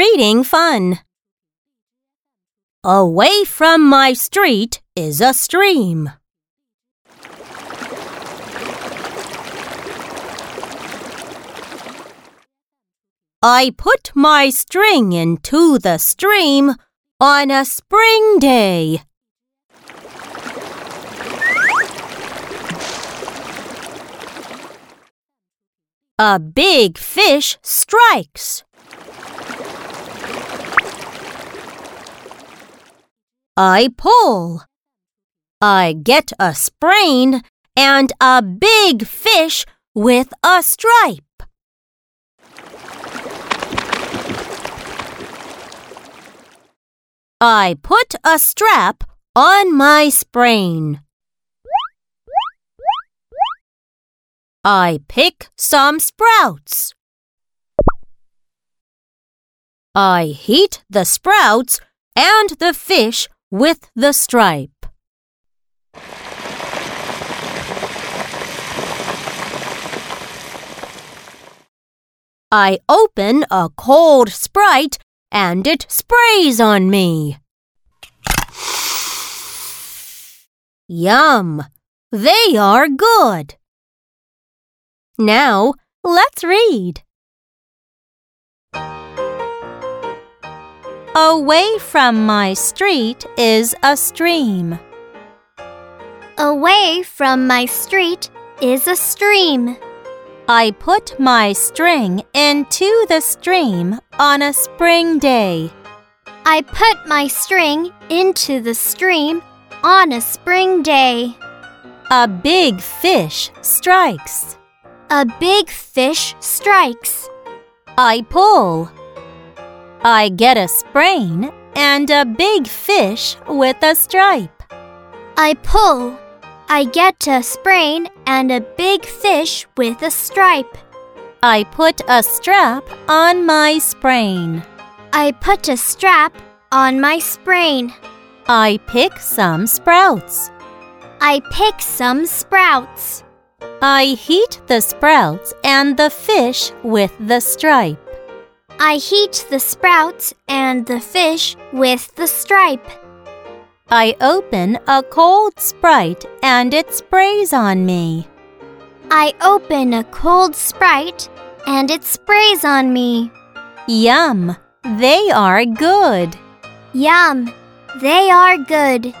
exciting fun. Away from my street is a stream. I put my string into the stream on a spring day. A big fish strikes. I pull. I get a sprain and a big fish with a stripe. I put a strap on my sprain. I pick some sprouts. I heat the sprouts and the fish with the stripe. I open a cold Sprite and it sprays on me. Yum! They are good. Now, let's read. Away from my street is a stream. Away from my street is a stream. I put my string into the stream on a spring day. I put my string into the stream on a spring day. A big fish strikes. A big fish strikes. I pull. I get a sprain and a big fish with a stripe. I pull. I get a sprain and a big fish with a stripe. I put a strap on my sprain. I put a strap on my sprain. I pick some sprouts. I pick some sprouts. I heat the sprouts and the fish with the stripe. I heat the sprouts and the fish with the stripe. I open a cold Sprite and it sprays on me. I open a cold Sprite and it sprays on me. Yum! They are good. Yum! They are good.